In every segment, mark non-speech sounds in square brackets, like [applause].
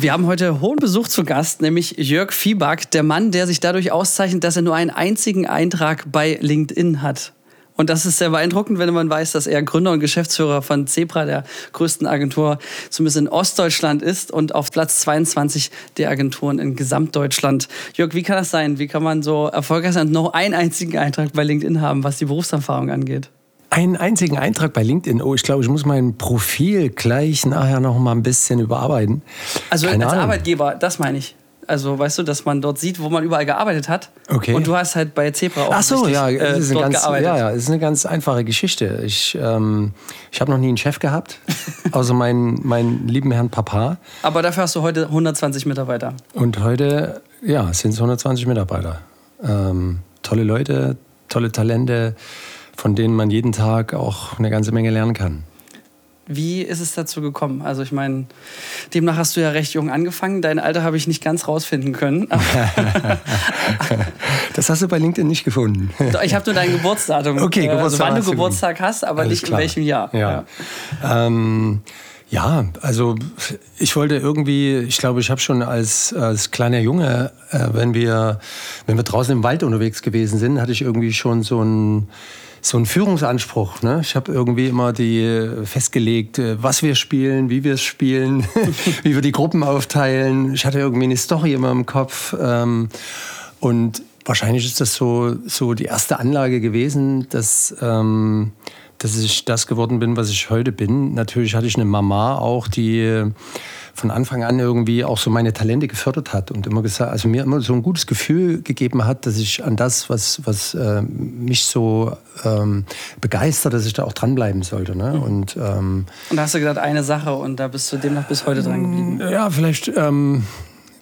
Wir haben heute hohen Besuch zu Gast, nämlich Jörg Fieback, der Mann, der sich dadurch auszeichnet, dass er nur einen einzigen Eintrag bei LinkedIn hat. Und das ist sehr beeindruckend, wenn man weiß, dass er Gründer und Geschäftsführer von Zebra, der größten Agentur, zumindest in Ostdeutschland ist und auf Platz 22 der Agenturen in Gesamtdeutschland. Jörg, wie kann das sein? Wie kann man so erfolgreich sein und noch einen einzigen Eintrag bei LinkedIn haben, was die Berufserfahrung angeht? Einen einzigen Eintrag bei LinkedIn. Oh, ich glaube, ich muss mein Profil gleich nachher noch mal ein bisschen überarbeiten. Also Keine als Ahnung. Arbeitgeber, das meine ich. Also weißt du, dass man dort sieht, wo man überall gearbeitet hat. Okay. Und du hast halt bei Zebra auch Ach so, richtig, ja, äh, ist dort ganz, gearbeitet. Ja, ja, ist eine ganz einfache Geschichte. Ich, ähm, ich habe noch nie einen Chef gehabt, [laughs] außer meinen, meinen lieben Herrn Papa. Aber dafür hast du heute 120 Mitarbeiter. Und heute, ja, sind es 120 Mitarbeiter. Ähm, tolle Leute, tolle Talente von denen man jeden Tag auch eine ganze Menge lernen kann. Wie ist es dazu gekommen? Also ich meine, demnach hast du ja recht jung angefangen. Dein Alter habe ich nicht ganz rausfinden können. [laughs] das hast du bei LinkedIn nicht gefunden. Ich habe nur dein Geburtsdatum. [laughs] Okay, Geburtstag. Also wann du Geburtstag hast, aber Alles nicht klar. in welchem Jahr. Ja. ja. Ähm, ja, also ich wollte irgendwie, ich glaube, ich habe schon als, als kleiner Junge, äh, wenn, wir, wenn wir draußen im Wald unterwegs gewesen sind, hatte ich irgendwie schon so ein so ein Führungsanspruch. Ne? Ich habe irgendwie immer die äh, festgelegt, äh, was wir spielen, wie wir es spielen, [laughs] wie wir die Gruppen aufteilen. Ich hatte irgendwie eine Story immer im Kopf. Ähm, und wahrscheinlich ist das so, so die erste Anlage gewesen, dass ähm, dass ich das geworden bin, was ich heute bin. Natürlich hatte ich eine Mama auch, die von Anfang an irgendwie auch so meine Talente gefördert hat und immer gesagt, also mir immer so ein gutes Gefühl gegeben hat, dass ich an das, was, was äh, mich so ähm, begeistert, dass ich da auch dranbleiben sollte. Ne? Mhm. Und, ähm, und da hast du gesagt, eine Sache und da bist du demnach bis heute dran geblieben. Ja, vielleicht. Ähm,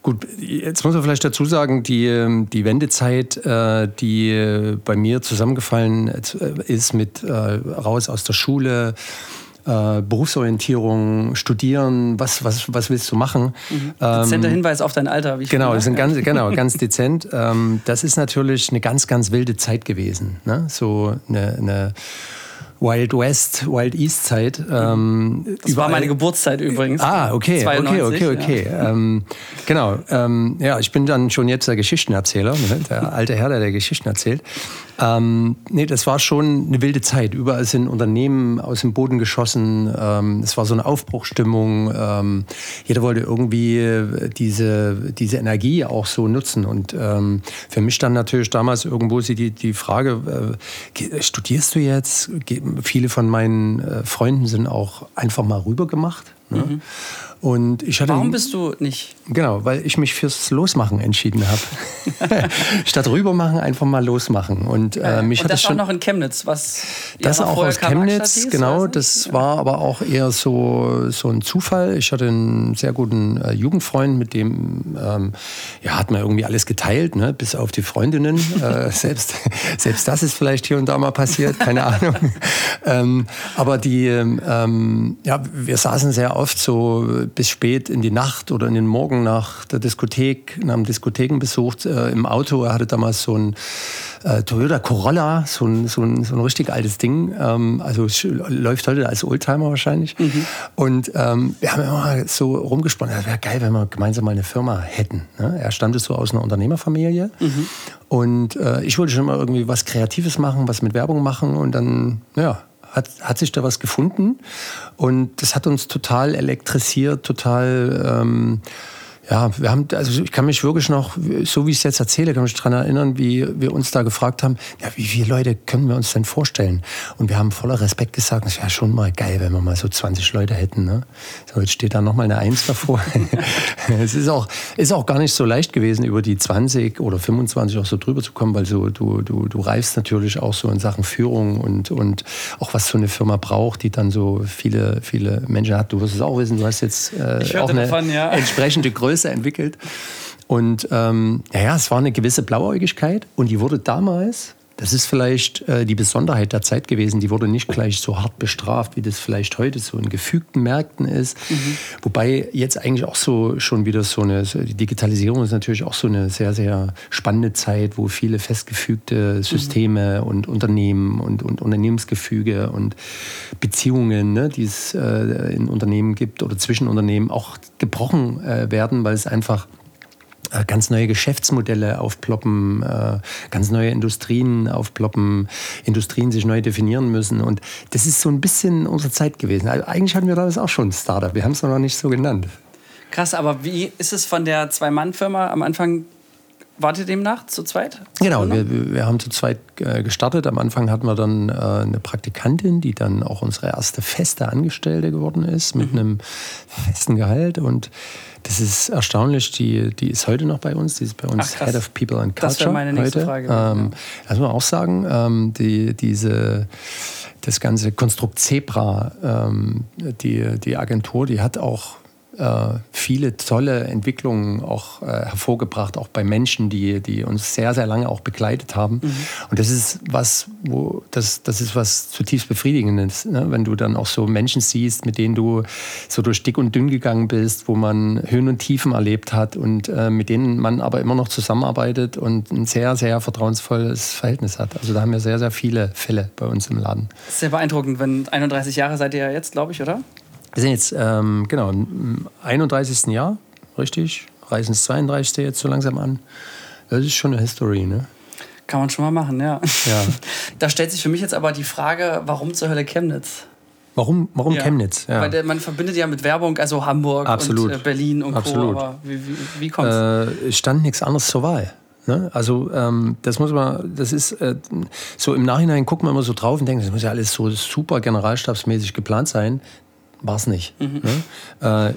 Gut, jetzt muss man vielleicht dazu sagen, die, ähm, die Wendezeit, äh, die bei mir zusammengefallen äh, ist mit äh, raus aus der Schule, Berufsorientierung, Studieren, was, was, was willst du machen? Mhm. Dezenter ähm, Hinweis auf dein Alter. Wie ich genau, das ist ganz, genau, ganz [laughs] dezent. Ähm, das ist natürlich eine ganz, ganz wilde Zeit gewesen. Ne? So eine, eine Wild West, Wild East Zeit. Ähm, das war meine Geburtszeit übrigens. Ah, okay, 92, okay, okay, okay. Ja. Ähm, genau. Ähm, ja, ich bin dann schon jetzt der Geschichtenerzähler, ne? der alte Herr, der, der Geschichten erzählt. Ähm, nee, das war schon eine wilde Zeit. Überall sind Unternehmen aus dem Boden geschossen. Ähm, es war so eine Aufbruchstimmung. Ähm, jeder wollte irgendwie diese, diese Energie auch so nutzen. Und ähm, für mich dann natürlich damals irgendwo die, die Frage, äh, studierst du jetzt? Viele von meinen äh, Freunden sind auch einfach mal rüber gemacht. Ne? Mhm. Und ich hatte, Warum bist du nicht? Genau, weil ich mich fürs Losmachen entschieden habe. [laughs] [laughs] Statt rübermachen, einfach mal losmachen. Und, äh, mich und das war noch in Chemnitz, was Das auch aus Chemnitz, hieß, genau. Das ja. war aber auch eher so, so ein Zufall. Ich hatte einen sehr guten äh, Jugendfreund, mit dem ähm, ja, hat man irgendwie alles geteilt, ne? bis auf die Freundinnen. [laughs] äh, selbst, selbst das ist vielleicht hier und da mal passiert, keine Ahnung. ähm, aber die, ähm, ja, wir saßen sehr oft so bis spät in die Nacht oder in den Morgen nach der Diskothek, nach dem Diskothekenbesuch äh, im Auto. Er hatte damals so ein äh, Toyota Corolla, so ein, so, ein, so ein richtig altes Ding. Ähm, also läuft heute als Oldtimer wahrscheinlich. Mhm. Und ähm, wir haben immer so rumgesponnen, es wäre geil, wenn wir gemeinsam mal eine Firma hätten. Ne? Er stammte so aus einer Unternehmerfamilie. Mhm. Und äh, ich wollte schon mal irgendwie was Kreatives machen, was mit Werbung machen. Und dann, ja, hat, hat sich da was gefunden? Und das hat uns total elektrisiert, total ähm, ja, wir haben, also ich kann mich wirklich noch, so wie ich es jetzt erzähle, kann mich daran erinnern, wie wir uns da gefragt haben, ja, wie viele Leute können wir uns denn vorstellen? Und wir haben voller Respekt gesagt, es wäre schon mal geil, wenn wir mal so 20 Leute hätten. Ne? So, jetzt steht da nochmal eine Eins davor. [laughs] es ist auch, ist auch gar nicht so leicht gewesen, über die 20 oder 25 auch so drüber zu kommen, weil so, du, du, du reifst natürlich auch so in Sachen Führung und, und auch was so eine Firma braucht, die dann so viele, viele Menschen hat. Du wirst es auch wissen, du hast jetzt äh, auch eine davon, ja. entsprechende Größe Größe entwickelt. Und ähm, naja, es war eine gewisse Blauäugigkeit und die wurde damals Das ist vielleicht äh, die Besonderheit der Zeit gewesen. Die wurde nicht gleich so hart bestraft, wie das vielleicht heute so in gefügten Märkten ist. Mhm. Wobei jetzt eigentlich auch so schon wieder so eine, die Digitalisierung ist natürlich auch so eine sehr, sehr spannende Zeit, wo viele festgefügte Systeme mhm. und Unternehmen und, und Unternehmensgefüge und Beziehungen, ne, die es äh, in Unternehmen gibt oder zwischen Unternehmen auch gebrochen äh, werden, weil es einfach ganz neue Geschäftsmodelle aufploppen, äh, ganz neue Industrien aufploppen, Industrien sich neu definieren müssen. Und das ist so ein bisschen unsere Zeit gewesen. Also eigentlich hatten wir damals auch schon ein Startup. Wir haben es noch nicht so genannt. Krass, aber wie ist es von der Zwei-Mann-Firma am Anfang? Wart ihr demnach zu zweit? Genau, wir, wir, haben zu zweit äh, gestartet. Am Anfang hatten wir dann eine Praktikantin, die dann auch unsere erste feste Angestellte geworden ist, mit mhm. einem festen Gehalt. Und das ist erstaunlich. Die, die ist heute noch bei uns. Die ist bei uns Ach, Head of People and Culture. Das wäre meine nächste heute. Frage. Ähm, Das muss man auch sagen. Ähm, die, diese, das ganze Konstrukt Zebra, ähm, die, die Agentur, die hat auch äh, viele tolle Entwicklungen auch äh, hervorgebracht, auch bei Menschen, die, die uns sehr, sehr lange auch begleitet haben. Mhm. Und das ist was, wo das, das ist was zutiefst Befriedigendes, ne? wenn du dann auch so Menschen siehst, mit denen du so durch dick und dünn gegangen bist, wo man Höhen und Tiefen erlebt hat und äh, mit denen man aber immer noch zusammenarbeitet und ein sehr, sehr vertrauensvolles Verhältnis hat. Also da haben wir sehr, sehr viele Fälle bei uns im Laden. Sehr beeindruckend, wenn 31 Jahre seid ihr ja jetzt, glaube ich, oder? Wir sind jetzt ähm, genau im 31. Jahr, richtig? Reisen das 32. jetzt so langsam an. Das ist schon eine History, ne? Kann man schon mal machen, ja. ja. [laughs] Da stellt sich für mich jetzt aber die Frage, warum zur Hölle Chemnitz? Warum, warum ja. Chemnitz? Ja. Weil der, man verbindet ja mit Werbung, also Hamburg Absolut. und äh, Berlin und Absolut. Co. Aber wie, wie, wie kommt es? Äh, stand nichts anderes zur Wahl. Ne? Also ähm, das muss man, das ist äh, so im Nachhinein guckt man immer so drauf und denkt, das muss ja alles so super generalstabsmäßig geplant sein war es nicht. Mhm. Ne? Äh,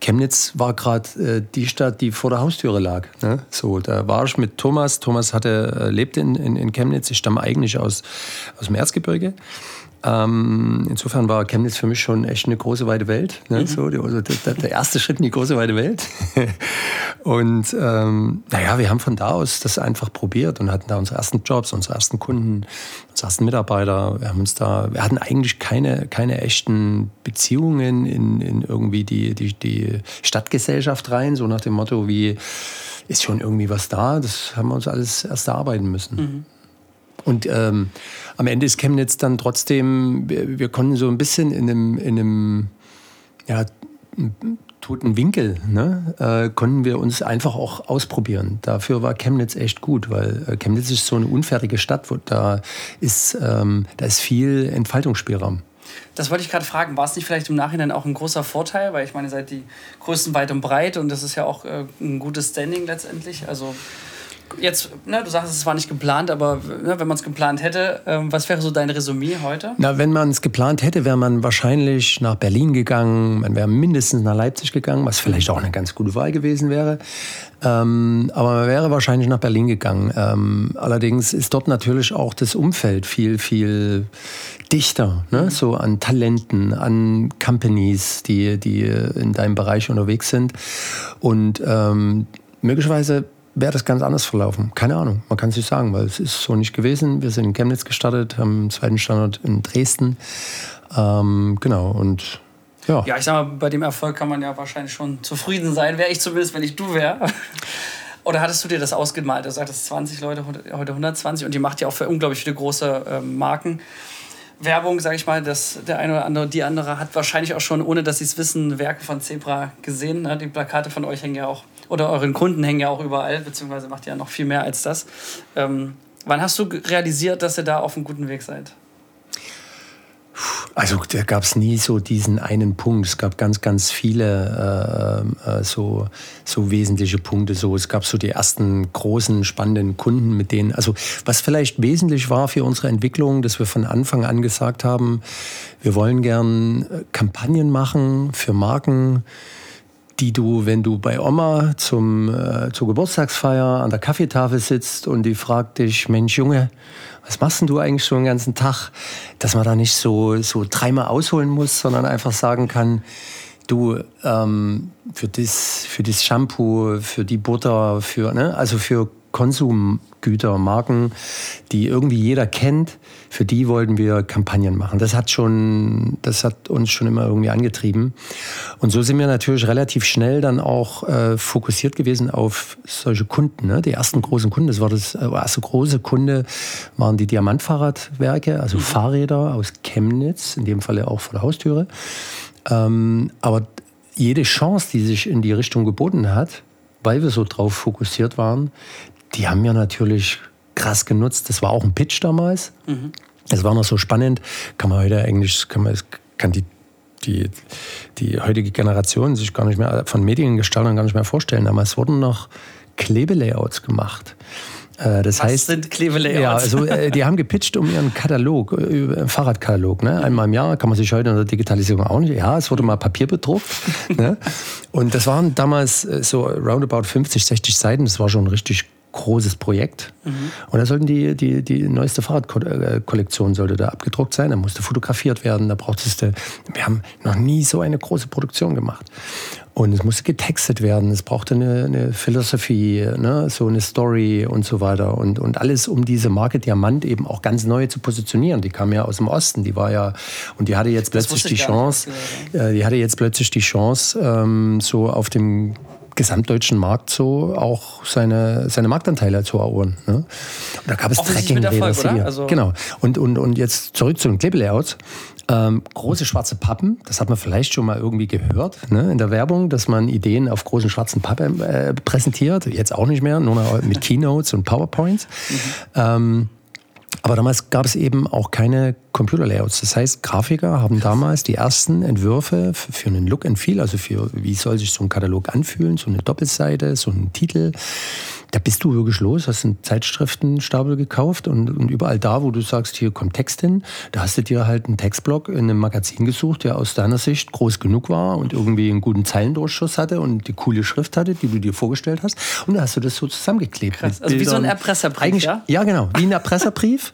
Chemnitz war gerade äh, die Stadt, die vor der Haustüre lag. Ne? So, da war ich mit Thomas. Thomas hatte, äh, lebte in, in, in Chemnitz. Ich stamme eigentlich aus, aus dem Erzgebirge. Ähm, insofern war Chemnitz für mich schon echt eine große weite Welt. Ne? Mhm. So, also der, der, erste Schritt in die große weite Welt. [laughs] und ähm, naja, wir haben von da aus das einfach probiert und hatten da unsere ersten Jobs, unsere ersten Kunden, unsere ersten Mitarbeiter. Wir haben uns da, wir hatten eigentlich keine, keine echten Beziehungen in, in irgendwie die, die, die Stadtgesellschaft rein, so nach dem Motto wie ist schon irgendwie was da. Das haben wir uns alles erst erarbeiten müssen. Mhm. Und ähm, am Ende ist Chemnitz dann trotzdem, wir, wir, konnten so ein bisschen in einem, in einem ja, toten Winkel, ne, äh, konnten wir uns einfach auch ausprobieren. Dafür war Chemnitz echt gut, weil äh, Chemnitz ist so eine unfertige Stadt, wo da ist, ähm, da ist viel Entfaltungsspielraum. Das wollte ich gerade fragen. War es nicht vielleicht im Nachhinein auch ein großer Vorteil? Weil ich meine, ihr seid die größten weit und breit und das ist ja auch äh, ein gutes Standing letztendlich. Also jetzt, ne, du sagst, es war nicht geplant, aber ne, wenn man es geplant hätte, ähm, was wäre so dein Resümee heute? Na, wenn man es geplant hätte, wäre man wahrscheinlich nach Berlin gegangen, man wäre mindestens nach Leipzig gegangen, was vielleicht auch eine ganz gute Wahl gewesen wäre. Ähm, aber man wäre wahrscheinlich nach Berlin gegangen. Ähm, allerdings ist dort natürlich auch das Umfeld viel, viel dichter, ne? Mhm. so an Talenten, an Companies, die, die in deinem Bereich unterwegs sind. Und ähm, möglicherweise wäre das ganz anders verlaufen. Keine Ahnung, man kann es nicht sagen, weil es ist so nicht gewesen. Wir sind in Chemnitz gestartet, haben einen zweiten Standort in Dresden. Ähm, genau, und ja. Ja, ich sag mal, bei dem Erfolg kann man ja wahrscheinlich schon zufrieden sein. Wäre ich zumindest, wenn ich du wäre. [laughs] Oder hattest du dir das ausgemalt? Du sagtest 20 Leute, heute 120 und die macht ja auch für unglaublich viele große äh, Marken. Werbung, sage ich mal, dass der eine oder andere, die andere hat wahrscheinlich auch schon, ohne dass sie es wissen, Werke von Zebra gesehen. Ne? Die Plakate von euch hängen ja auch, oder euren Kunden hängen ja auch überall, beziehungsweise macht ihr ja noch viel mehr als das. Ähm, wann hast du realisiert, dass ihr da auf einem guten Weg seid? Also da gab es nie so diesen einen Punkt. Es gab ganz, ganz viele äh, äh, so, so wesentliche Punkte. So, es gab so die ersten großen, spannenden Kunden, mit denen, also was vielleicht wesentlich war für unsere Entwicklung, dass wir von Anfang an gesagt haben, wir wollen gern äh, Kampagnen machen für Marken, die du, wenn du bei Oma zum, äh, zur Geburtstagsfeier an der Kaffeetafel sitzt und die fragt dich, Mensch Junge, was machst denn du eigentlich so den ganzen Tag? Dass man da nicht so, so dreimal ausholen muss, sondern einfach sagen kann, du, ähm, für, das, für Shampoo, für die Butter, für, ne, also für Konsumgüter, Marken, die irgendwie jeder kennt, für die wollten wir Kampagnen machen. Das hat schon, das hat uns schon immer irgendwie angetrieben. Und so sind wir natürlich relativ schnell dann auch äh, fokussiert gewesen auf solche Kunden. Ne? Die ersten großen Kunden, das war das äh, erste große Kunde, waren die Diamantfahrradwerke, also mhm. Fahrräder aus Chemnitz, in dem Falle auch vor der Haustüre. Ähm, aber jede Chance, die sich in die Richtung geboten hat, weil wir so drauf fokussiert waren, die haben wir natürlich krass genutzt. Das war auch ein Pitch damals. Mhm. Das war noch so spannend. Kann man heute eigentlich, kann, man, kann die, die, die heutige Generation sich gar nicht mehr von Mediengestaltern gar nicht mehr vorstellen. Damals wurden noch Klebelayouts gemacht. Äh, das Was heißt, sind Klebelayouts? Ja, also äh, die haben gepitcht um ihren Katalog, äh, Fahrradkatalog. Ne? Einmal im Jahr kann man sich heute in der Digitalisierung auch nicht. Ja, es wurde mal Papier bedruckt. [laughs] ne? Und das waren damals so roundabout 50, 60 Seiten. Das war schon richtig großes Projekt. Mhm. Und da sollten die, die, die neueste Fahrradkollektion sollte da abgedruckt sein, da musste fotografiert werden, da braucht es, wir haben noch nie so eine große Produktion gemacht. Und es musste getextet werden, es brauchte eine, eine Philosophie, ne, so eine Story und so weiter. Und, und alles, um diese Marke Diamant eben auch ganz neu zu positionieren. Die kam ja aus dem Osten, die war ja, und die hatte jetzt plötzlich die Chance, äh, die hatte jetzt plötzlich die Chance, ähm, so auf dem gesamtdeutschen Markt so auch seine, seine Marktanteile zu erobern. Ne? Und da gab es Trekkingräder. Also genau. Und, und, und jetzt zurück zu den Klebelayouts. Ähm, große schwarze Pappen, das hat man vielleicht schon mal irgendwie gehört ne, in der Werbung, dass man Ideen auf großen schwarzen Pappen äh, präsentiert. Jetzt auch nicht mehr, nur noch mit Keynotes und PowerPoints. Mhm. Ähm, aber damals gab es eben auch keine Computerlayouts. Das heißt, Grafiker haben damals die ersten Entwürfe für einen Look and Feel, also für wie soll sich so ein Katalog anfühlen, so eine Doppelseite, so ein Titel, da bist du wirklich los, hast einen Zeitschriftenstapel gekauft und, und überall da, wo du sagst, hier kommt Text hin, da hast du dir halt einen Textblock in einem Magazin gesucht, der aus deiner Sicht groß genug war und irgendwie einen guten Zeilendurchschuss hatte und die coole Schrift hatte, die du dir vorgestellt hast. Und da hast du das so zusammengeklebt. Krass. Also wie so ein Erpresserbrief, ja? Ja, genau, wie ein Erpresserbrief.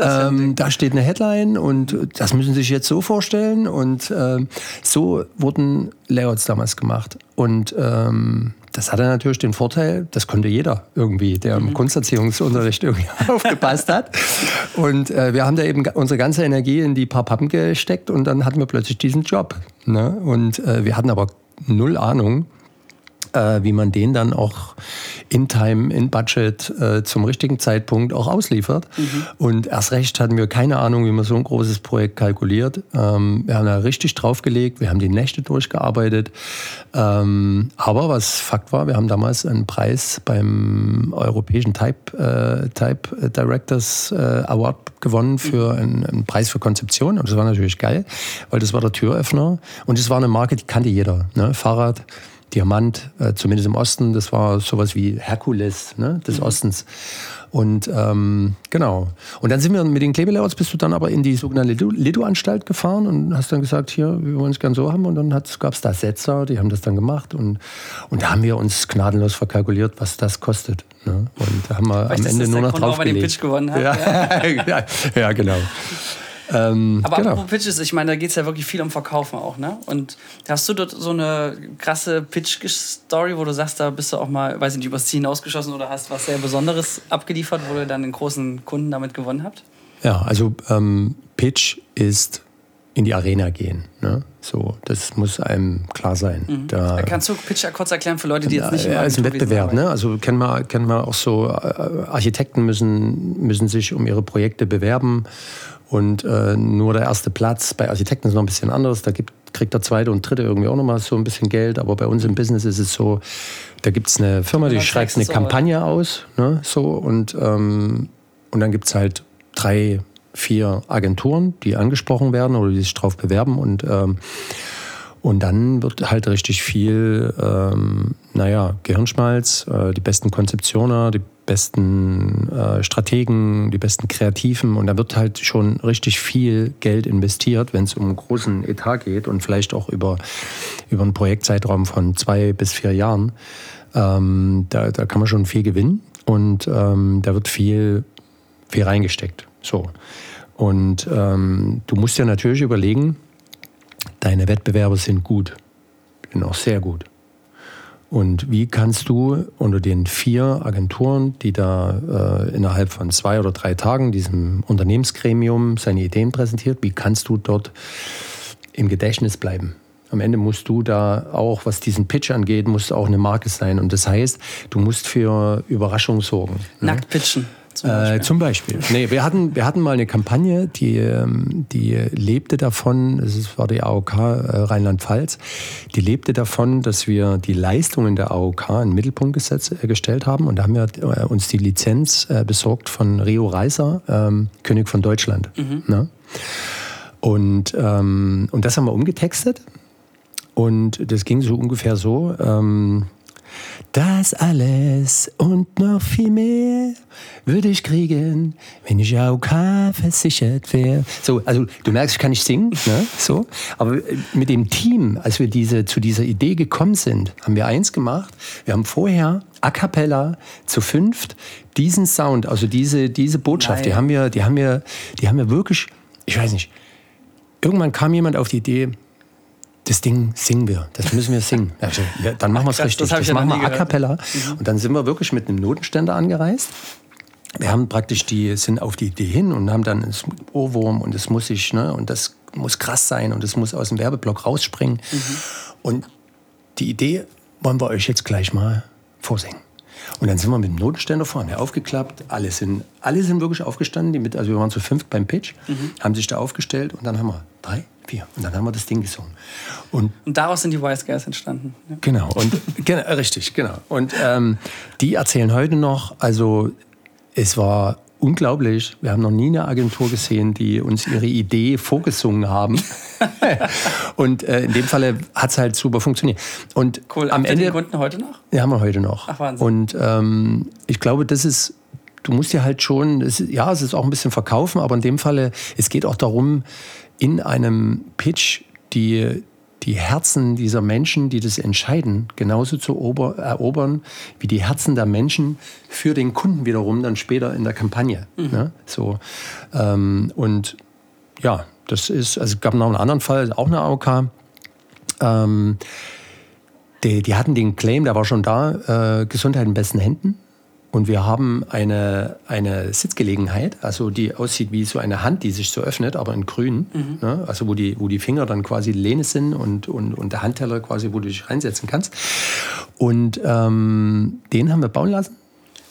Ähm, da steht eine Headline und das müssen Sie sich jetzt so vorstellen. Und äh, so wurden Layouts damals gemacht. Und ähm, das hatte natürlich den Vorteil, das konnte jeder irgendwie, der im mhm. Kunsterziehungsunterricht irgendwie [laughs] aufgepasst hat. Und äh, wir haben da eben unsere ganze Energie in die paar Pappen gesteckt und dann hatten wir plötzlich diesen Job. Ne? Und äh, wir hatten aber null Ahnung, äh, wie man den dann auch in Time, in Budget äh, zum richtigen Zeitpunkt auch ausliefert. Mhm. Und erst recht hatten wir keine Ahnung, wie man so ein großes Projekt kalkuliert. Ähm, wir haben da richtig draufgelegt, wir haben die Nächte durchgearbeitet. Ähm, aber was Fakt war, wir haben damals einen Preis beim europäischen Type, äh, Type Directors äh, Award gewonnen für mhm. einen, einen, Preis für Konzeption. Und das war natürlich geil, weil das war der Türöffner. Und es war eine Marke, die kannte jeder. Ne? Fahrrad, Diamant, äh, zumindest im Osten, das war sowas wie Herkules ne, des mhm. Ostens. Und ähm, genau. Und dann sind wir mit den Klebelayouts, bist du dann aber in die sogenannte Lido-Anstalt gefahren und hast dann gesagt, hier, wir wollen es gern so haben. Und dann gab es da Setzer, die haben das dann gemacht. Und, und da haben wir uns gnadenlos verkalkuliert, was das kostet. Ne? Und da haben wir Vielleicht am Ende nur noch drauf gelegt. Ja, ja. [laughs] ja genau. Ähm, Aber genau. apropos Pitches, ich meine, da geht es ja wirklich viel um Verkaufen auch, ne? Und hast du dort so eine krasse Pitch-Story, wo du sagst, da bist du auch mal, weiß nicht, übers Ziel hinausgeschossen oder hast was sehr Besonderes abgeliefert, wo ihr dann den großen Kunden damit gewonnen habt? Ja, also ähm, Pitch ist in die Arena gehen. Ne? So, das muss einem klar sein. Mhm. Da, Kannst du Pitch kurz erklären für Leute, die jetzt nicht Ja, ist ein Wettbewerb. Ne? Also kennen wir, kennen wir auch so, äh, Architekten müssen, müssen sich um ihre Projekte bewerben und äh, nur der erste Platz. Bei Architekten ist noch ein bisschen anders. Da gibt, kriegt der zweite und dritte irgendwie auch nochmal so ein bisschen Geld. Aber bei uns im Business ist es so, da gibt es eine Firma, die schreibt eine Kampagne aus. Ne, so, und, ähm, und dann gibt es halt drei, vier Agenturen, die angesprochen werden oder die sich drauf bewerben. Und, ähm, und dann wird halt richtig viel, ähm, naja, Gehirnschmalz, äh, die besten Konzeptioner, die besten äh, Strategen, die besten Kreativen und da wird halt schon richtig viel Geld investiert, wenn es um einen großen Etat geht und vielleicht auch über, über einen Projektzeitraum von zwei bis vier Jahren. Ähm, da, da kann man schon viel gewinnen und ähm, da wird viel, viel reingesteckt. So. Und ähm, du musst dir natürlich überlegen, deine Wettbewerber sind gut, sind auch sehr gut. Und wie kannst du unter den vier Agenturen, die da äh, innerhalb von zwei oder drei Tagen diesem Unternehmensgremium seine Ideen präsentiert, wie kannst du dort im Gedächtnis bleiben? Am Ende musst du da auch, was diesen Pitch angeht, musst auch eine Marke sein. Und das heißt, du musst für Überraschung sorgen. Ne? Nackt pitchen. Zum Beispiel. Äh, zum Beispiel. Nee, wir hatten, wir hatten mal eine Kampagne, die, ähm, die lebte davon, es war die AOK äh, Rheinland-Pfalz, die lebte davon, dass wir die Leistungen der AOK in den Mittelpunkt gesetzt, äh, gestellt haben. Und da haben wir äh, uns die Lizenz äh, besorgt von Rio Reiser, ähm, König von Deutschland. Mhm. Ne? Und, ähm, und das haben wir umgetextet. Und das ging so ungefähr so. Ähm, das alles und noch viel mehr würde ich kriegen, wenn ich AOK versichert wäre. So, also du merkst, ich kann nicht singen, ne? so. Aber äh, mit dem Team, als wir diese, zu dieser Idee gekommen sind, haben wir eins gemacht. Wir haben vorher a cappella zu fünft diesen Sound, also diese, diese Botschaft, die haben wir, die haben wir, die haben wir wirklich, ich weiß nicht, irgendwann kam jemand auf die Idee, das Ding singen wir, das müssen wir singen. Ja, dann machen wir es richtig. Das, das machen wir a cappella. Mhm. Und dann sind wir wirklich mit einem Notenständer angereist. Wir haben praktisch die, sind auf die Idee hin und haben dann das Ohrwurm und es muss sich, ne, und das muss krass sein und es muss aus dem Werbeblock rausspringen. Mhm. Und die Idee wollen wir euch jetzt gleich mal vorsingen. Und dann sind wir mit dem Notenständer vorne aufgeklappt. Alle sind, alle sind wirklich aufgestanden. Die mit, also wir waren zu fünft beim Pitch, mhm. haben sich da aufgestellt und dann haben wir drei, vier. Und dann haben wir das Ding gesungen. Und, und daraus sind die Wise Guys entstanden. Ja. Genau, und, [laughs] genau, richtig, genau. Und ähm, die erzählen heute noch, also es war unglaublich. Wir haben noch nie eine Agentur gesehen, die uns ihre Idee vorgesungen haben. [laughs] und äh, in dem Falle hat es halt super funktioniert. Und cool. Am Ende. den Kunden heute noch? Ja, haben wir heute noch. Ach, Wahnsinn. Und ähm, ich glaube, das ist du musst ja halt schon, es, ja, es ist auch ein bisschen verkaufen, aber in dem Falle, es geht auch darum, in einem Pitch die, die Herzen dieser Menschen, die das entscheiden, genauso zu erobern wie die Herzen der Menschen für den Kunden wiederum dann später in der Kampagne. Mhm. Ne? So, ähm, und ja, das ist, also es gab noch einen anderen Fall, auch eine AOK. Ähm, die, die, hatten den Claim, der war schon da, äh, Gesundheit in besten Händen. Und wir haben eine, eine Sitzgelegenheit, also die aussieht wie so eine Hand, die sich so öffnet, aber in grün. Mhm. Ne? Also wo die, wo die Finger dann quasi Lehne sind und, und, und der Handteller quasi, wo du dich reinsetzen kannst. Und ähm, den haben wir bauen lassen.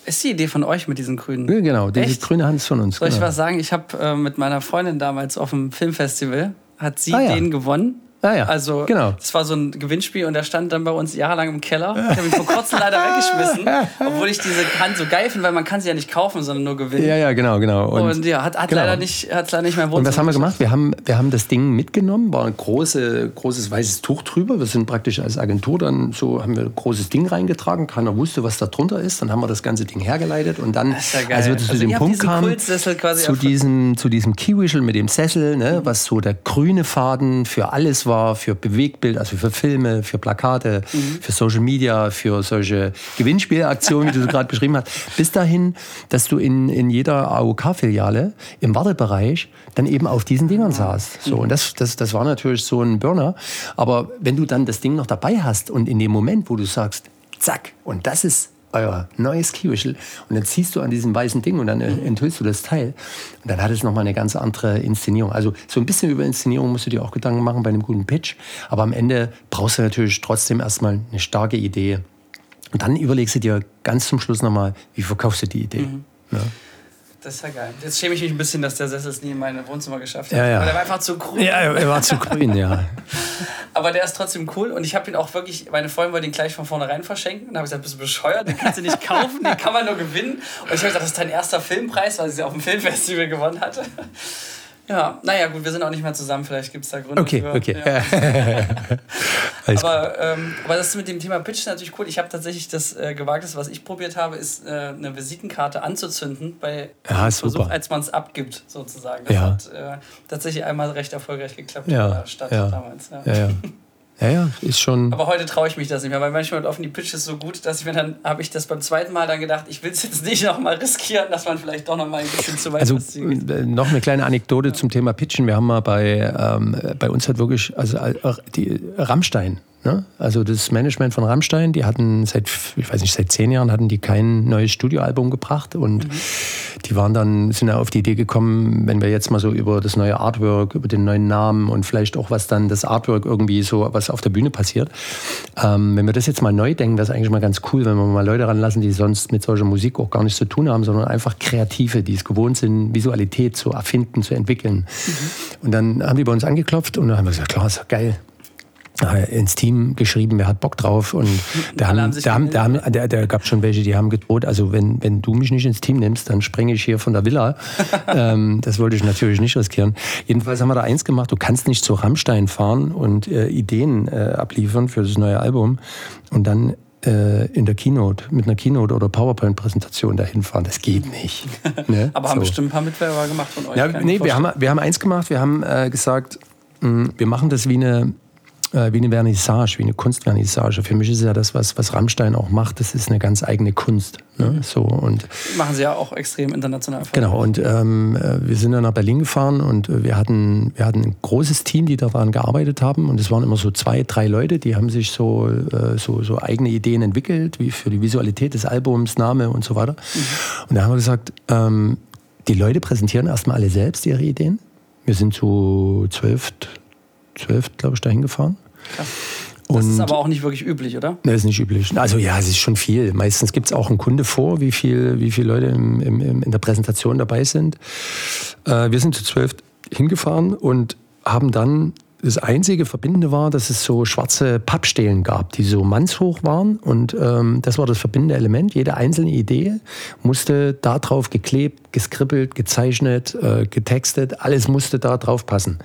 Ist die Idee von euch mit diesen grünen? Ja, genau, diese Echt? grüne Hand ist von uns. Soll genau. ich was sagen? Ich habe äh, mit meiner Freundin damals auf dem Filmfestival, hat sie ah, ja. den gewonnen. Ah ja, also genau. das war so ein Gewinnspiel und der stand dann bei uns jahrelang im Keller. Ich habe ihn vor kurzem leider [laughs] weggeschmissen, obwohl ich diese Hand so geil finde, weil man kann sie ja nicht kaufen, sondern nur gewinnen. Ja, ja, genau, genau. Und, und ja, hat, hat genau. leider nicht, hat leider nicht mein Wohnzimmer. Und was haben wir gemacht? Wir haben, wir haben das Ding mitgenommen, war ein große, großes weißes Tuch drüber. Wir sind praktisch als Agentur dann so, haben wir ein großes Ding reingetragen. Keiner wusste, was da drunter ist. Dann haben wir das ganze Ding hergeleitet und dann, ja als wir zu also dem Punkt kamen, zu diesem, zu diesem Keywischel mit dem Sessel, ne, was so der grüne Faden für alles war, für Bewegung Bewegtbild, also für Filme, für Plakate, mhm. für Social Media, für solche Gewinnspielaktionen, wie du gerade beschrieben hast, bis dahin, dass du in, in jeder AOK-Filiale im Wartebereich dann eben auf diesen Dingern saßt. So, und das, das, das war natürlich so ein Burner. Aber wenn du dann das Ding noch dabei hast und in dem Moment, wo du sagst, zack, und das ist euer neues Keywischel und dann ziehst du an diesem weißen Ding und dann äh, enthüllst du das Teil. Und dann hat es nochmal eine ganz andere Inszenierung. Also so ein bisschen über Inszenierung musst du dir auch Gedanken machen bei einem guten Pitch. Aber am Ende brauchst du natürlich trotzdem erstmal eine starke Idee. Und dann überlegst du dir ganz zum Schluss nochmal, wie verkaufst du die Idee. Mhm. Ja. Das ist ja geil. Jetzt schäme ich mich ein bisschen, dass der Sessel es nie in mein Wohnzimmer geschafft hat. Ja, ja. Weil der war einfach zu grün. Ja, er war zu grün, ja. [laughs] Aber der ist trotzdem cool und ich habe ihn auch wirklich, meine Freundin wollte ihn gleich von vornherein verschenken. Und habe ich gesagt, bist du bescheuert? Den kannst du nicht kaufen, den kann man nur gewinnen. Und ich habe gesagt, das ist dein erster Filmpreis, weil sie auf dem Filmfestival gewonnen hatte. Ja, naja, gut, wir sind auch nicht mehr zusammen. Vielleicht gibt es da Gründe. Okay, für. okay. Ja. [laughs] aber, ähm, aber das mit dem Thema Pitch natürlich cool. Ich habe tatsächlich das äh, Gewagtes, was ich probiert habe, ist äh, eine Visitenkarte anzuzünden bei ja, Versuch, als man es abgibt, sozusagen. Das ja. hat äh, tatsächlich einmal recht erfolgreich geklappt ja. in der Stadt damals. ja. ja. [laughs] Ja, ja, ist schon. Aber heute traue ich mich das nicht mehr, weil manchmal laufen die Pitches so gut, dass ich mir dann, habe ich das beim zweiten Mal dann gedacht, ich will es jetzt nicht nochmal riskieren, dass man vielleicht doch nochmal ein bisschen zu weit Also äh, noch eine kleine Anekdote ja. zum Thema Pitchen. Wir haben mal bei, ähm, bei uns hat wirklich, also äh, die Rammstein, Ne? Also das Management von Rammstein, die hatten seit, ich weiß nicht, seit zehn Jahren hatten die kein neues Studioalbum gebracht und mhm. die waren dann, sind ja auf die Idee gekommen, wenn wir jetzt mal so über das neue Artwork, über den neuen Namen und vielleicht auch was dann das Artwork irgendwie so, was auf der Bühne passiert, ähm, wenn wir das jetzt mal neu denken, wäre es eigentlich mal ganz cool, wenn wir mal Leute ranlassen, die sonst mit solcher Musik auch gar nichts zu tun haben, sondern einfach Kreative, die es gewohnt sind, Visualität zu erfinden, zu entwickeln. Mhm. Und dann haben die bei uns angeklopft und dann haben wir gesagt, klar, ist doch geil, ins Team geschrieben, wer hat Bock drauf. Und [laughs] da, haben, da, haben, da, haben, da, da gab es schon welche, die haben gedroht, also wenn, wenn du mich nicht ins Team nimmst, dann springe ich hier von der Villa. [laughs] ähm, das wollte ich natürlich nicht riskieren. Jedenfalls haben wir da eins gemacht, du kannst nicht zu Rammstein fahren und äh, Ideen äh, abliefern für das neue Album und dann äh, in der Keynote, mit einer Keynote oder PowerPoint-Präsentation dahin fahren. Das geht nicht. [laughs] Ne? Aber so. haben bestimmt ein paar Mitwerber gemacht von euch? Ja, nee, wir haben, wir haben eins gemacht, wir haben äh, gesagt, mh, hm, wir machen das wie eine äh, wie eine Vernissage, wie eine Kunstvernissage. Für mich ist ja das, was, was Rammstein auch macht, das ist eine ganz eigene Kunst. Ne? So, und Machen sie ja auch extrem international. Genau, und ähm, äh, wir sind dann nach Berlin gefahren und wir hatten, wir hatten ein großes Team, die daran gearbeitet haben und es waren immer so zwei, drei Leute, die haben sich so, äh, so, so eigene Ideen entwickelt, wie für die Visualität des Albums, Name und so weiter. Mhm. Und da haben wir gesagt, ähm, die Leute präsentieren erstmal alle selbst ihre Ideen. Wir sind zu zwölf, zwölf, glaube ich, dahin gefahren. Krass. Das und ist aber auch nicht wirklich üblich, oder? Das ist nicht üblich. Also ja, es ist schon viel. Meistens gibt es auch einen Kunde vor, wie viele wie viel Leute im, im, in der Präsentation dabei sind. Äh, wir sind zu zwölf hingefahren und haben dann das einzige Verbindende war, dass es so schwarze Pappstelen gab, die so mannshoch waren. Und ähm, das war das verbindende Element. Jede einzelne Idee musste da drauf geklebt, geskribbelt, gezeichnet, äh, getextet. Alles musste da drauf passen.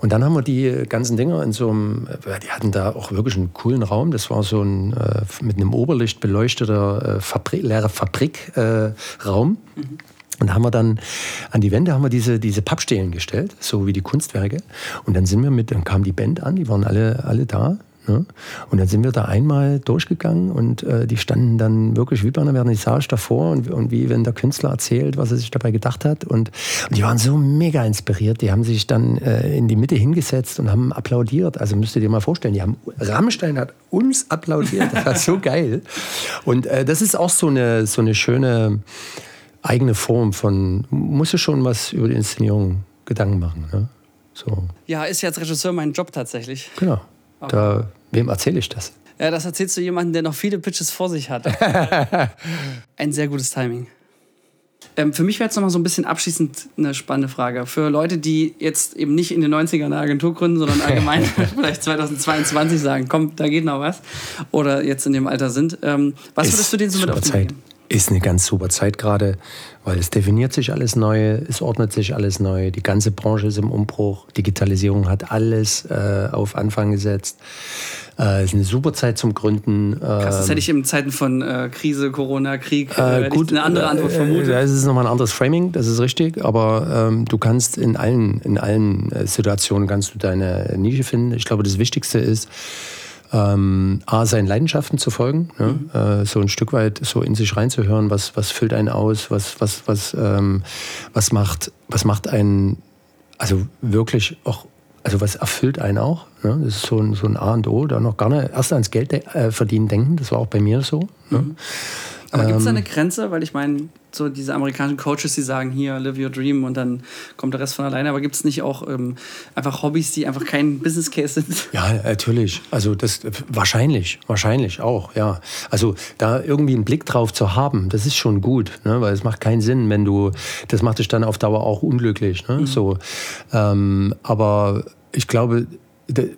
Und dann haben wir die ganzen Dinger in so einem, äh, die hatten da auch wirklich einen coolen Raum. Das war so ein äh, mit einem Oberlicht beleuchteter äh, Fabrik, leerer Fabrikraum. Äh, mhm. Und da haben wir dann an die Wände haben wir diese, diese Pappstelen gestellt, so wie die Kunstwerke. Und dann sind wir mit, dann kam die Band an, die waren alle, alle da. Ne? Und dann sind wir da einmal durchgegangen und äh, die standen dann wirklich wie bei einer Vernissage davor und, und wie wenn der Künstler erzählt, was er sich dabei gedacht hat. Und, und die waren so mega inspiriert. Die haben sich dann äh, in die Mitte hingesetzt und haben applaudiert. Also müsst ihr dir mal vorstellen, die haben, Rammstein hat uns applaudiert. Das war so geil. Und äh, das ist auch so eine, so eine schöne eigene Form von, muss du schon was über die Inszenierung Gedanken machen. Ne? So. Ja, ist ja als Regisseur mein Job tatsächlich. Genau. Da, wem erzähle ich das? Ja, das erzählst du jemandem, der noch viele Pitches vor sich hat. [laughs] Ein sehr gutes Timing. Ähm, für mich wäre jetzt noch mal so ein bisschen abschließend eine spannende Frage. Für Leute, die jetzt eben nicht in den 90ern eine Agentur gründen, sondern allgemein [laughs] vielleicht 2022 sagen, komm, da geht noch was. Oder jetzt in dem Alter sind. Ähm, was würdest du denen so mit auf den Weg? Ist eine ganz super Zeit gerade, weil es definiert sich alles neu, es ordnet sich alles neu, die ganze Branche ist im Umbruch, Digitalisierung hat alles äh, auf Anfang gesetzt. Äh, es ist eine super Zeit zum Gründen. Krass, das hätte ich in Zeiten von äh, Krise, Corona, Krieg äh, gut, eine andere Antwort äh, vermutet. Das ist nochmal ein anderes Framing, das ist richtig, aber ähm, du kannst in allen, in allen äh, Situationen kannst du deine Nische finden. Ich glaube, das Wichtigste ist, ähm, A, seinen Leidenschaften zu folgen, ne? mhm. äh, so ein Stück weit so in sich reinzuhören, was, was füllt einen aus, was, was, was, ähm, was, macht, was macht einen, also wirklich auch, also was erfüllt einen auch. Ne? Das ist so ein, so ein A und O, da noch gar nicht erst ans Geld äh, verdienen denken, das war auch bei mir so. Ne? Aber gibt es da ähm, eine Grenze? Weil ich meine, so diese amerikanischen Coaches, die sagen, hier, live your dream und dann kommt der Rest von alleine. Aber gibt es nicht auch ähm, einfach Hobbys, die einfach kein [laughs] Business Case sind? Ja, natürlich. Also das wahrscheinlich, wahrscheinlich auch, ja. Also da irgendwie einen Blick drauf zu haben, das ist schon gut, ne? weil es macht keinen Sinn, wenn du, das macht dich dann auf Dauer auch unglücklich. Ne? Mhm. So, ähm, aber ich glaube,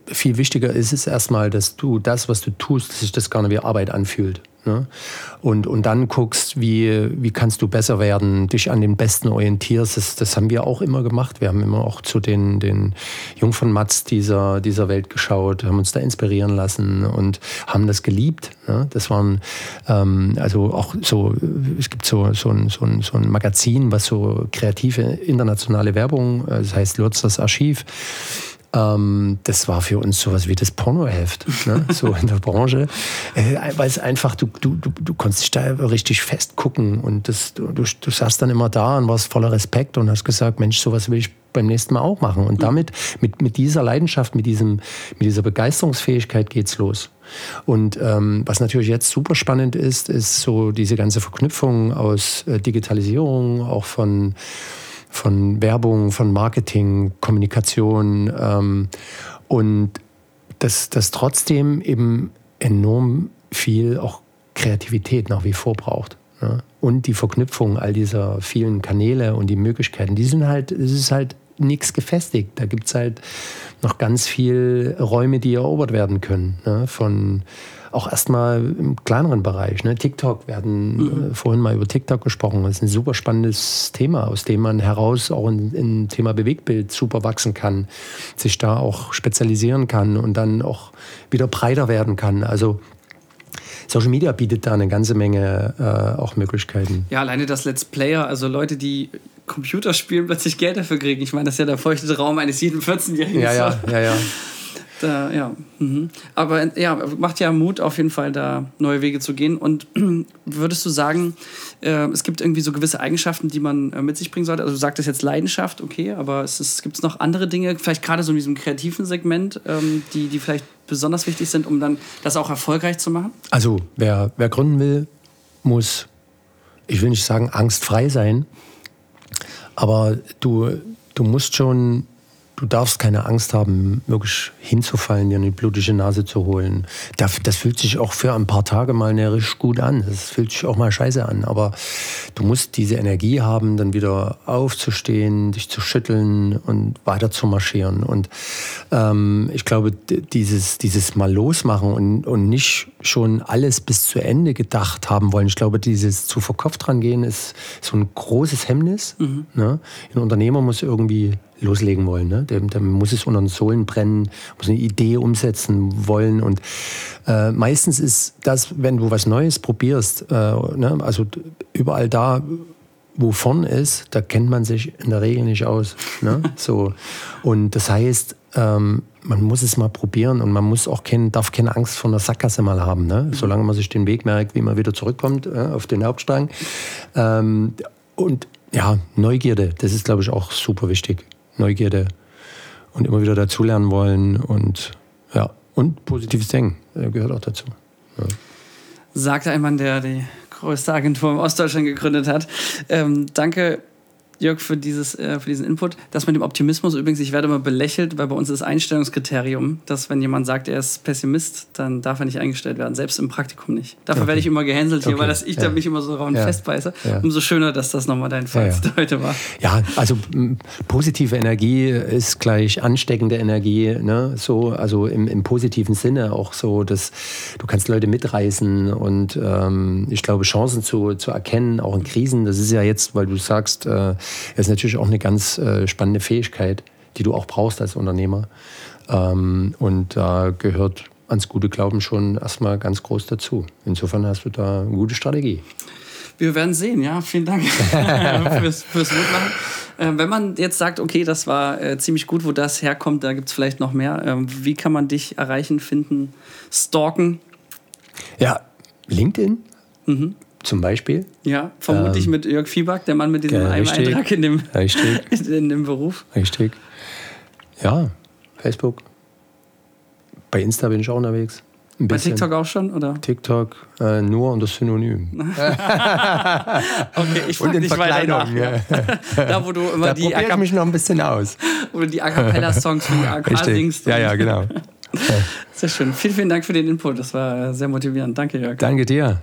viel wichtiger ist es erstmal, dass du das, was du tust, dass sich das gar nicht wie Arbeit anfühlt. Ne? Und, und dann guckst, wie, wie kannst du besser werden, dich an den Besten orientierst. Das, das haben wir auch immer gemacht. Wir haben immer auch zu den, den Jung Matz dieser, dieser Welt geschaut, haben uns da inspirieren lassen und haben das geliebt. Ne? Das waren ähm, also auch so, es gibt so, so, ein, so, ein, so ein Magazin, was so kreative internationale Werbung, äh, das heißt Lutz das Archiv ähm, das war für uns sowas wie das Pornoheft, ne? [laughs] so in der Branche. Äh, weil es einfach, du, du, du, du konntest dich da richtig fest gucken und das, du, du, du saßt dann immer da und warst voller Respekt und hast gesagt, Mensch, sowas will ich beim nächsten Mal auch machen. Und mhm. damit, mit, mit dieser Leidenschaft, mit, diesem, mit dieser Begeisterungsfähigkeit geht's los. Und ähm, was natürlich jetzt super spannend ist, ist so diese ganze Verknüpfung aus äh, Digitalisierung, auch von, von Werbung, von Marketing, Kommunikation ähm, und dass das trotzdem eben enorm viel auch Kreativität nach wie vor braucht. Ne? Und die Verknüpfung all dieser vielen Kanäle und die Möglichkeiten, die sind halt, es ist halt nichts gefestigt. Da gibt es halt noch ganz viel Räume, die erobert werden können. Ne? Von auch erstmal im kleineren Bereich. Ne? TikTok, wir hatten mhm. äh, vorhin mal über TikTok gesprochen. Das ist ein super spannendes Thema, aus dem man heraus auch in, in Thema Bewegtbild super wachsen kann, sich da auch spezialisieren kann und dann auch wieder breiter werden kann. Also Social Media bietet da eine ganze Menge äh, auch Möglichkeiten. Ja, alleine das Let's Player, also Leute, die Computerspielen plötzlich Geld dafür kriegen. Ich meine, das ist ja der feuchte Traum eines jeden 14-Jährigen. Ja, ja, ja, ja. Da, ja. Mhm. Aber ja, macht ja Mut auf jeden Fall, da neue Wege zu gehen. Und [clears throat] würdest du sagen, äh, es gibt irgendwie so gewisse Eigenschaften, die man äh, mit sich bringen sollte? Also du sagtest jetzt Leidenschaft, okay, aber es gibt noch andere Dinge, vielleicht gerade so in diesem kreativen Segment, ähm, die, die vielleicht besonders wichtig sind, um dann das auch erfolgreich zu machen? Also wer, wer gründen will, muss, ich will nicht sagen angstfrei sein, aber du, du musst schon du darfst keine Angst haben, wirklich hinzufallen, dir eine blutige Nase zu holen. Das, das fühlt sich auch für ein paar Tage mal närrisch gut an. Das fühlt sich auch mal scheiße an. Aber du musst diese Energie haben, dann wieder aufzustehen, dich zu schütteln und weiter zu marschieren. Und ähm, ich glaube, dieses, dieses mal losmachen und, und nicht schon alles bis zu Ende gedacht haben wollen. Ich glaube, dieses zu verkopft dran gehen ist so ein großes Hemmnis. Mhm. Ne? Ein Unternehmer muss irgendwie loslegen wollen. Ne? Der, der, muss es unter den Sohlen brennen, muss eine Idee umsetzen wollen. Und äh, meistens ist das, wenn du was Neues probierst, äh, ne? also überall da, wo vorn ist, da kennt man sich in der Regel nicht aus. Ne? [laughs] so. Und das heißt, ähm, man muss es mal probieren und man muss auch kein, darf keine Angst vor einer Sackgasse mal haben. Ne? Mhm. Solange man sich den Weg merkt, wie man wieder zurückkommt äh, auf den Hauptstrang. Ähm, und ja, Neugierde, das ist, glaube ich, auch super wichtig. Neugierde und immer wieder dazulernen wollen und ja, und positives Denken gehört auch dazu. Ja. Sagte ein Mann, der die größte Agentur im Ostdeutschland gegründet hat. Ähm, danke Jörg, für, dieses, äh, für diesen Input. Das mit dem Optimismus übrigens, ich werde immer belächelt, weil bei uns ist Einstellungskriterium, dass wenn jemand sagt, er ist Pessimist, dann darf er nicht eingestellt werden, selbst im Praktikum nicht. Dafür okay. werde ich immer gehänselt hier, okay. weil das ich ja. da mich immer so rauen ja. festbeiße. Ja. Umso schöner, dass das nochmal dein Fall ja, [laughs] heute war. Ja, also positive Energie ist gleich ansteckende Energie, ne? so, also im, im positiven Sinne auch so, dass du kannst Leute mitreißen und ähm, ich glaube, Chancen zu, zu erkennen, auch in Krisen, das ist ja jetzt, weil du sagst, äh, das ist natürlich auch eine ganz äh, spannende Fähigkeit, die du auch brauchst als Unternehmer. Ähm, und da gehört ans gute Glauben schon erstmal ganz groß dazu. Insofern hast du da eine gute Strategie. Wir werden sehen, ja. Vielen Dank [laughs] [laughs] fürs, fürs Mitmachen. Äh, wenn man jetzt sagt, okay, das war äh, ziemlich gut, wo das herkommt, da gibt es vielleicht noch mehr. Ähm, wie kann man dich erreichen, finden, stalken? Ja, LinkedIn. Mhm. Zum Beispiel? Ja, vermutlich ähm, mit Jörg Fieback, der Mann mit diesem ja, Eintrag in dem, richtig. [laughs] in dem Beruf. Richtig. Ja, Facebook. Bei Insta bin ich auch unterwegs. Bei TikTok auch schon, oder? TikTok äh, nur und das Synonym. [laughs] okay, ich frage dich weiter nach. Ja. [laughs] da, wo du immer da die... Da mich noch ein bisschen aus. Du die A Cappella-Songs von AK singst. Ja, ja, genau. Sehr schön. Vielen, vielen Dank für den Input. Das war sehr motivierend. Danke, Jörg. Danke dir.